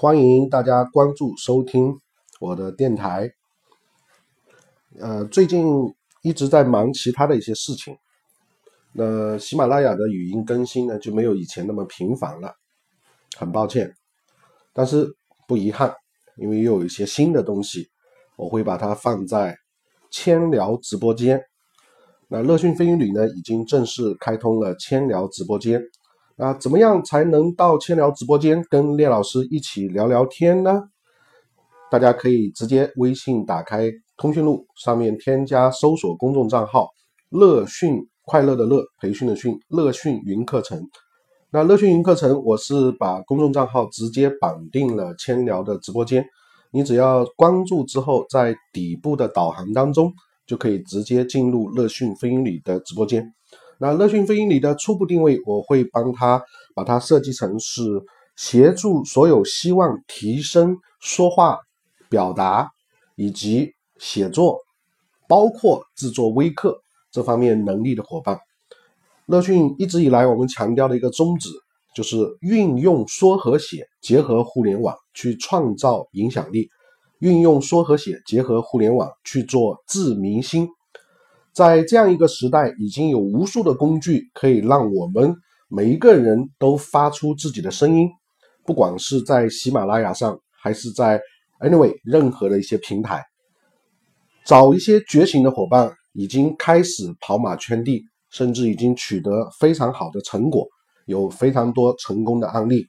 欢迎大家关注收听我的电台。呃，最近一直在忙其他的一些事情，那喜马拉雅的语音更新呢就没有以前那么频繁了，很抱歉。但是不遗憾，因为又有一些新的东西，我会把它放在千聊直播间。那乐讯飞云旅呢，已经正式开通了千聊直播间。那怎么样才能到千聊直播间跟聂老师一起聊聊天呢？大家可以直接微信打开通讯录，上面添加搜索公众账号“乐讯快乐的乐培训的训乐讯云课程”。那乐讯云课程，我是把公众账号直接绑定了千聊的直播间，你只要关注之后，在底部的导航当中。就可以直接进入乐讯飞鹰里的直播间。那乐讯飞鹰里的初步定位，我会帮他把它设计成是协助所有希望提升说话、表达以及写作，包括制作微课这方面能力的伙伴。乐讯一直以来我们强调的一个宗旨，就是运用说和写结合互联网去创造影响力。运用说和写结合互联网去做治民心，在这样一个时代，已经有无数的工具可以让我们每一个人都发出自己的声音，不管是在喜马拉雅上，还是在 Anyway 任何的一些平台，找一些觉醒的伙伴，已经开始跑马圈地，甚至已经取得非常好的成果，有非常多成功的案例。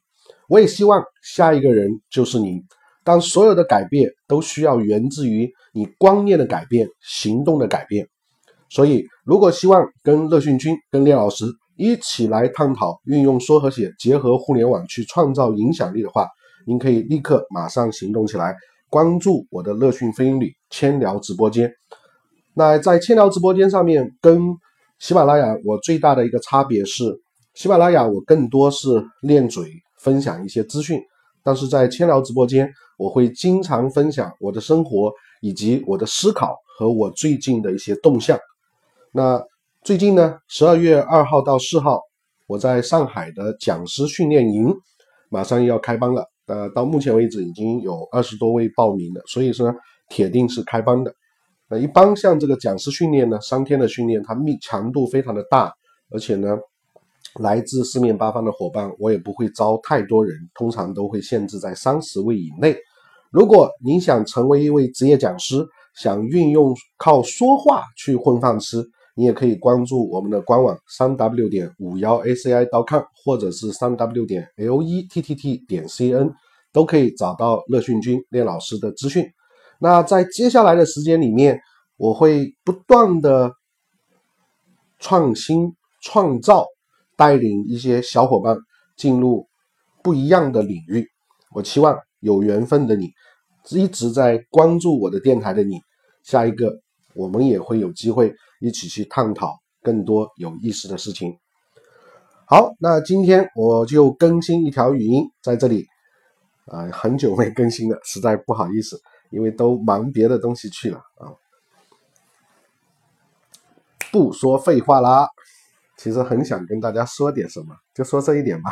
我也希望下一个人就是你。当所有的改变都需要源自于你观念的改变、行动的改变，所以如果希望跟乐讯君、跟聂老师一起来探讨运用说和写结合互联网去创造影响力的话，您可以立刻马上行动起来，关注我的乐讯飞鹰旅千聊直播间。那在千聊直播间上面，跟喜马拉雅我最大的一个差别是，喜马拉雅我更多是练嘴，分享一些资讯。但是在千聊直播间，我会经常分享我的生活以及我的思考和我最近的一些动向。那最近呢，十二月二号到四号，我在上海的讲师训练营马上要开班了。呃，到目前为止已经有二十多位报名了，所以说铁定是开班的。那一般像这个讲师训练呢，三天的训练，它密强度非常的大，而且呢。来自四面八方的伙伴，我也不会招太多人，通常都会限制在三十位以内。如果您想成为一位职业讲师，想运用靠说话去混饭吃，你也可以关注我们的官网三 w 点五幺 aci dot com，或者是三 w 点 lettt 点 cn，都可以找到乐讯君练老师的资讯。那在接下来的时间里面，我会不断的创新创造。带领一些小伙伴进入不一样的领域，我期望有缘分的你，一直在关注我的电台的你，下一个我们也会有机会一起去探讨更多有意思的事情。好，那今天我就更新一条语音在这里，啊，很久没更新了，实在不好意思，因为都忙别的东西去了啊。不说废话啦。其实很想跟大家说点什么，就说这一点吧。